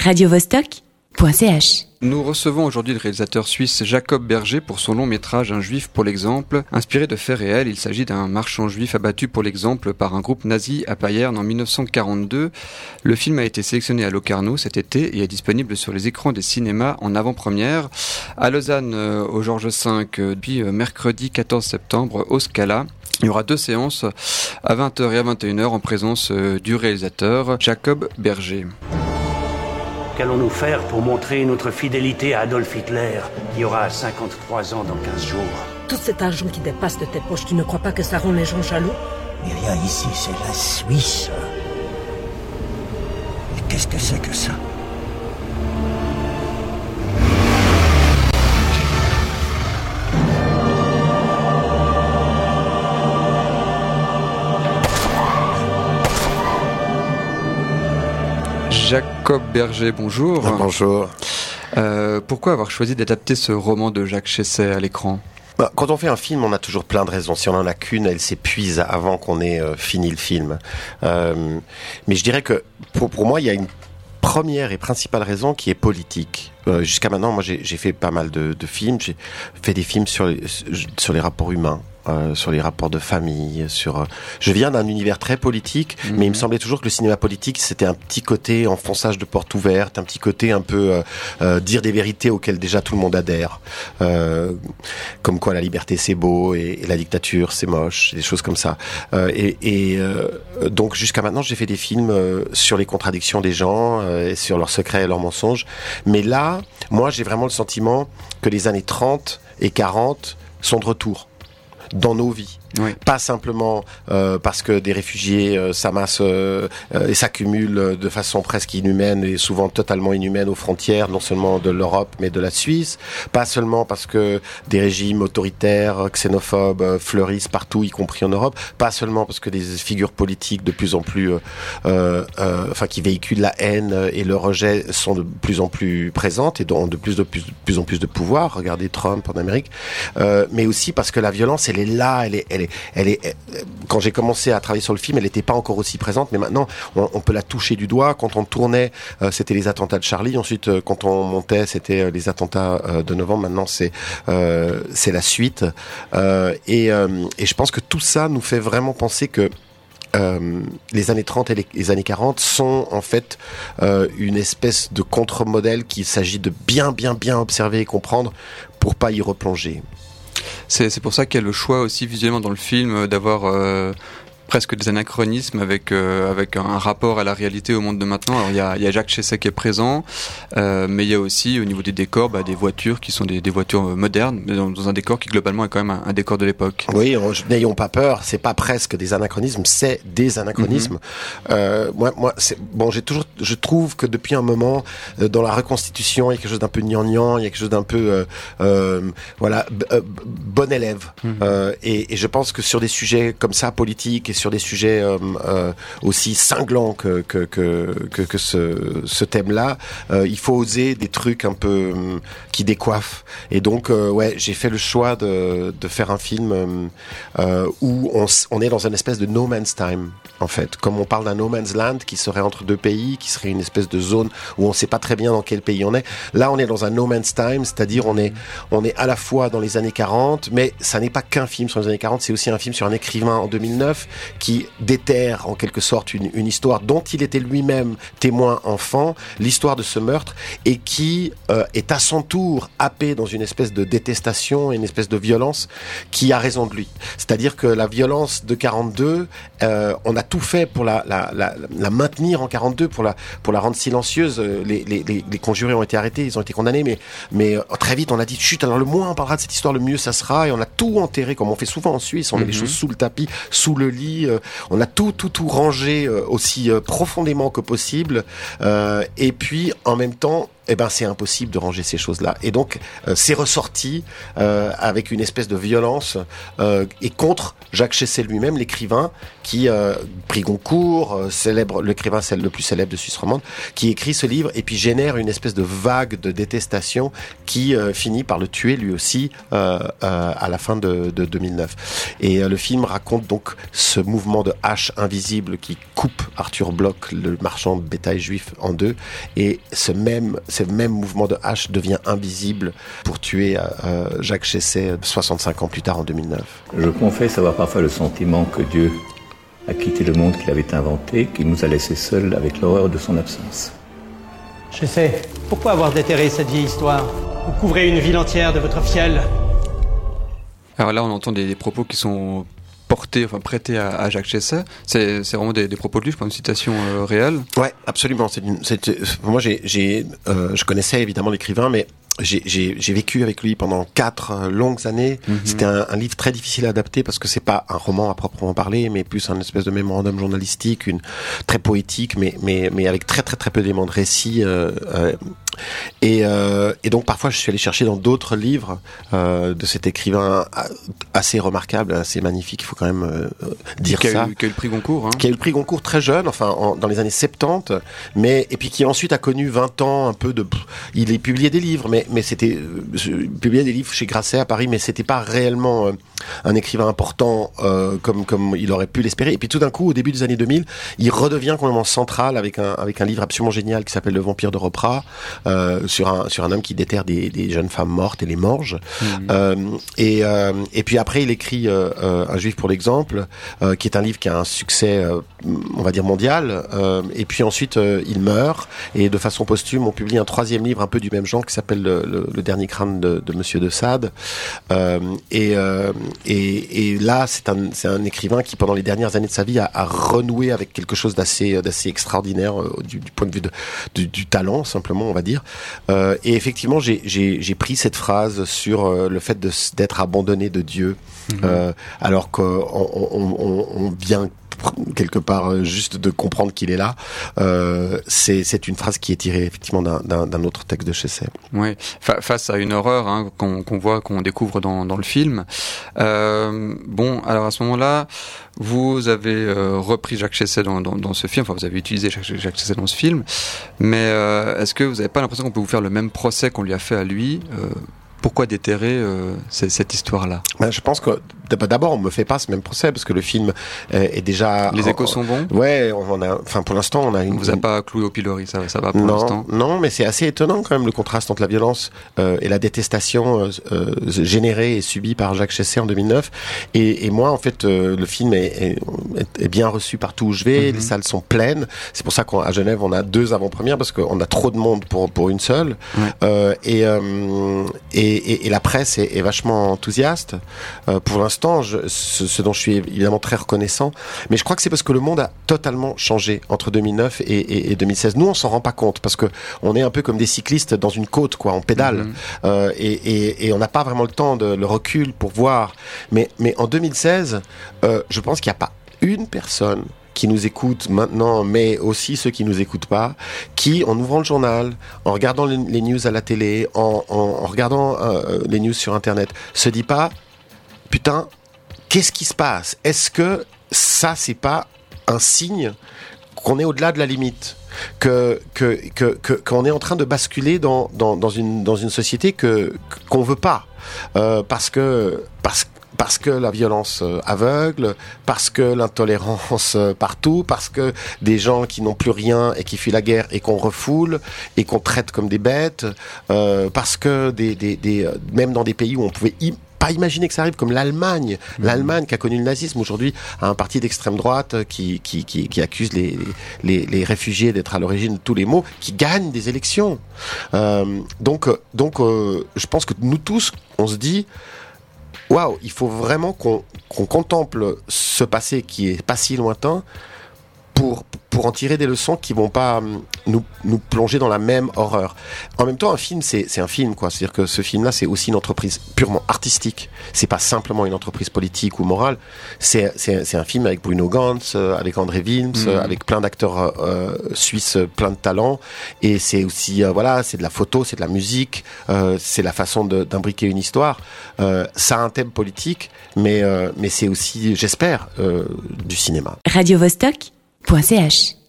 radiovostok.ch. Nous recevons aujourd'hui le réalisateur suisse Jacob Berger pour son long métrage Un juif pour l'exemple. Inspiré de faits réels, il s'agit d'un marchand juif abattu pour l'exemple par un groupe nazi à Payerne en 1942. Le film a été sélectionné à Locarno cet été et est disponible sur les écrans des cinémas en avant-première. À Lausanne, euh, au Georges V, euh, depuis euh, mercredi 14 septembre, au Scala. Il y aura deux séances à 20h et à 21h en présence du réalisateur Jacob Berger. Qu'allons-nous faire pour montrer notre fidélité à Adolf Hitler, qui aura 53 ans dans 15 jours? Tout cet argent qui dépasse de tes poches, tu ne crois pas que ça rend les gens jaloux? Mais rien ici, c'est la Suisse. Mais qu'est-ce que c'est que ça? Jacob Berger, bonjour. Bonjour. Euh, pourquoi avoir choisi d'adapter ce roman de Jacques Chesset à l'écran? Bah, quand on fait un film, on a toujours plein de raisons. Si on en a qu'une, elle s'épuise avant qu'on ait euh, fini le film. Euh, mais je dirais que pour, pour moi, il y a une première et principale raison qui est politique. Euh, Jusqu'à maintenant, moi, j'ai fait pas mal de, de films. J'ai fait des films sur les, sur les rapports humains. Euh, sur les rapports de famille, sur. Euh, je viens d'un univers très politique, Mhm. mais il me semblait toujours que le cinéma politique c'était un petit côté enfonçage de porte ouverte, un petit côté un peu euh, dire des vérités auxquelles déjà tout le monde adhère, comme quoi la liberté c'est beau et, et la dictature c'est moche, des choses comme ça. Et et donc jusqu'à maintenant j'ai fait des films sur les contradictions des gens, et sur leurs secrets et leurs mensonges, mais là, moi j'ai vraiment le sentiment que les années 30 et 40 sont de retour dans nos vies. Oui. Pas simplement euh, parce que des réfugiés euh, s'amassent euh, euh, et s'accumulent de façon presque inhumaine et souvent totalement inhumaine aux frontières, non seulement de l'Europe mais de la Suisse. Pas seulement parce que des régimes autoritaires, xénophobes fleurissent partout, y compris en Europe. Pas seulement parce que des figures politiques de plus en plus, enfin qui véhiculent la haine et le rejet sont de plus en plus présentes et ont de plus, de plus, de plus en plus de pouvoir. Regardez Trump en Amérique. Mais aussi parce que la violence, elle est là, elle est, elle est, elle est. Quand j'ai commencé à travailler sur le film, elle n'était pas encore aussi présente, mais maintenant, on, peut la toucher du doigt. Quand on tournait, euh, c'était les attentats de Charlie. Ensuite, euh, quand on montait, c'était euh, les attentats de novembre. Maintenant, c'est c'est la suite. Et, et je pense que tout ça nous fait vraiment penser que les années 30 et les, années 40 sont en fait une espèce de contre-modèle qu'il s'agit de bien bien bien observer et comprendre pour pas y replonger. C'est pour ça qu'il y a le choix aussi visuellement dans le film euh, d'avoir euh, presque des anachronismes avec euh, avec un rapport à la réalité au monde de maintenant. Alors il y a, il y a Jacques Chesset qui est présent, euh, mais il y a aussi au niveau des décors bah, des voitures qui sont des, des voitures euh, modernes, mais dans, dans un décor qui globalement est quand même un, un décor de l'époque. Oui, on- n'ayons pas peur, c'est pas presque des anachronismes, c'est des anachronismes. Euh, moi, moi, c'est bon. J'ai toujours, je trouve que depuis un moment, euh, dans la reconstitution, il y a quelque chose d'un peu gnangnan, il y a quelque chose d'un peu, euh, voilà, euh, bon élève. Euh, et, et je pense que sur des sujets comme ça, politiques, et sur des sujets euh, euh, aussi cinglants que que que ce, ce thème-là, euh, il faut oser des trucs un peu qui décoiffent. Et donc, ouais, j'ai fait le choix de de faire un film où on, on est dans une espèce de no man's time, en fait. Comme on parle d'un no man's land qui serait entre deux pays, qui serait une espèce de zone où on sait pas très bien dans quel pays on est. Là, on est dans un no man's time, c'est-à-dire on est, on est à la fois dans les années 40, mais ça n'est pas qu'un film sur les années 40, c'est aussi un film sur un écrivain en 2009 qui déterre en quelque sorte une, une histoire dont il était lui-même témoin enfant, l'histoire de ce meurtre, et qui euh, est à son tour happé dans une espèce de détestation et une espèce de violence qui a raison de lui. C'est-à-dire que la violence de 42, euh, on a tout fait pour la, la, la, la maintenir en 42, pour la, pour la rendre silencieuse. Euh, Les, les, les, les conjurés ont été arrêtés, ils ont été condamnés, mais, mais très vite on a dit chut. Alors le moins on parlera de cette histoire, le mieux ça sera, et on a tout enterré comme on fait souvent en Suisse. On met les choses sous le tapis, sous le lit. Euh, on a tout, tout, tout rangé euh, aussi euh, profondément que possible. Et puis en même temps eh ben c'est impossible de ranger ces choses-là. Et donc euh, c'est ressorti euh, avec une espèce de violence euh, et contre Jacques Chessel lui-même, l'écrivain qui pris Goncourt, célèbre l'écrivain le plus célèbre de Suisse romande, qui écrit ce livre et puis génère une espèce de vague de détestation qui finit par le tuer lui aussi à la fin de, de 2009. Et le film raconte donc ce mouvement de hache invisible qui coupe Arthur Bloch, le marchand de bétail juif, en deux. Et ce même, ce même mouvement de hache devient invisible pour tuer euh, Jacques Chesset 65 ans plus tard en 2009. Je confesse avoir parfois le sentiment que Dieu a quitté le monde qu'il avait inventé, qu'il nous a laissés seuls avec l'horreur de son absence. Je sais. Pourquoi avoir déterré cette vieille histoire? Vous couvrez une ville entière de votre fiel. Alors là, on entend des, des propos qui sont portés, enfin prêtés à, à Jacques Chesset. C'est vraiment des, des propos de lui, je pense, une citation euh, réelle. Ouais, absolument. Moi, j'ai, j'ai, euh, je connaissais évidemment l'écrivain, mais j'ai, j'ai, j'ai vécu avec lui pendant quatre euh, longues années. C'était un, un livre très difficile à adapter parce que c'est pas un roman à proprement parler, mais plus un espèce de mémorandum journalistique, une très poétique, mais mais mais avec très très très peu d'éléments de récit. euh, euh, et, euh, et donc parfois je suis allé chercher dans d'autres livres euh, de cet écrivain assez remarquable, assez magnifique. Il faut quand même euh, dire qui, a ça eu, qui a eu le prix Goncourt. Hein. qui a eu le prix Goncourt très jeune, enfin en- dans les années 70, mais et puis qui ensuite a connu 20 ans un peu de. Il est publié des livres, mais mais c'était euh, publiait des livres chez Grasset à Paris, mais c'était pas réellement euh, un écrivain important euh, comme comme il aurait pu l'espérer. Et puis tout d'un coup, au début des années 2000, il redevient complètement central avec un avec un livre absolument génial qui s'appelle Le Vampire de Ropra euh, sur un sur un homme qui déterre des, des jeunes femmes mortes et les mange. Euh, et euh, et puis après, il écrit euh, Un Juif pour l'exemple, euh, qui est un livre qui a un succès, euh, on va dire mondial. Euh, et puis ensuite, euh, il meurt et de façon posthume, on publie un troisième livre un peu du même genre qui s'appelle le, le- le dernier crâne de, de Monsieur de Sade. Euh, et, euh, et et là, c'est un c'est un écrivain qui pendant les dernières années de sa vie a, a renoué avec quelque chose d'assez d'assez extraordinaire euh, du, du point de vue de, du, du talent simplement, on va dire. Euh, et effectivement, j'ai pris cette phrase sur euh, le fait d'être abandonné de Dieu, euh, alors qu'on on, on, vient quelque part euh, juste de comprendre qu'il est là. Euh, c'est une phrase qui est tirée effectivement d'un- autre texte de Chesset. Ouais. Fa- face à une horreur hein, qu'on voit, qu'on découvre dans, dans le film. Euh, bon, alors à ce moment-là, vous avez euh, repris Jacques Chesset dans, dans, dans ce film. Enfin, vous avez utilisé Jacques, Jacques Chesset dans ce film. Mais est-ce que vous n'avez pas l'impression qu'on peut vous faire le même procès qu'on lui a fait à lui Pourquoi déterrer euh, cette, histoire-là? Ben, je pense que d'abord on me fait pas ce même procès parce que le film euh, est déjà Les échos sont bons? Ouais, on a, enfin pour l'instant on a une. On vous a pas cloué au pilori, ça, ça va pour l'instant? non, mais c'est assez étonnant quand même le contraste entre la violence euh, et la détestation euh, euh, générée et subie par Jacques Chesset en 2009. Et, et moi, en fait, le film est, est, est bien reçu partout où je vais. Les salles sont pleines. C'est pour ça qu'à Genève, on a deux avant-premières parce qu'on a trop de monde pour pour une seule. Ouais. Et, et, la presse est, est vachement enthousiaste. Pour l'instant, ce, ce dont je suis évidemment très reconnaissant. Mais je crois que c'est parce que le monde a totalement changé entre 2009 et, et, et 2016. Nous, on s'en rend pas compte parce que on est un peu comme des cyclistes dans une côte, quoi. On pédale Mhm. euh, et, on n'a pas vraiment le temps de le recul pour voir. Mais, mais en 2016, euh, je pense qu'il n'y a pas une personne qui nous écoute maintenant, mais aussi ceux qui nous écoutent pas, qui, en ouvrant le journal, en regardant les, les news à la télé, en, en, en regardant euh, les news sur Internet, se dit pas, putain, qu'est-ce qui se passe? Est-ce que ça, c'est pas un signe qu'on est au-delà de la limite? Que que que que- qu'on est en train de basculer dans dans dans une dans une société que qu'on veut pas? Euh, parce que parce parce que la violence euh, aveugle, parce que l'intolérance euh, partout, parce que des gens qui n'ont plus rien et qui fuient la guerre et qu'on refoule et qu'on traite comme des bêtes, euh, parce que des, des, des, euh, même dans des pays où on pouvait pas imaginer que ça arrive, comme l'Allemagne. L'Allemagne qui a connu le nazisme aujourd'hui a un parti d'extrême droite euh, qui, qui, qui, qui accuse les, les, les réfugiés d'être à l'origine de tous les maux, qui gagne des élections. Euh, donc, euh, donc euh, je pense que nous tous, on se dit, waouh, il faut vraiment qu'on qu'on contemple ce passé qui est pas si lointain pour pour en tirer des leçons qui vont pas hum, nous, nous plonger dans la même horreur. En même temps, un film, c'est un film, quoi. C'est-à-dire que ce film-là, c'est aussi une entreprise purement artistique. C'est pas simplement une entreprise politique ou morale. C'est un film avec Bruno Gantz, euh, avec André Wilms, euh, avec plein d'acteurs euh, euh, suisses, plein de talents. Et c'est aussi, voilà, c'est de la photo, c'est de la musique, c'est la façon d'imbriquer une histoire. ça a un thème politique, mais, mais c'est aussi, j'espère, du cinéma. Radio Vostok .ch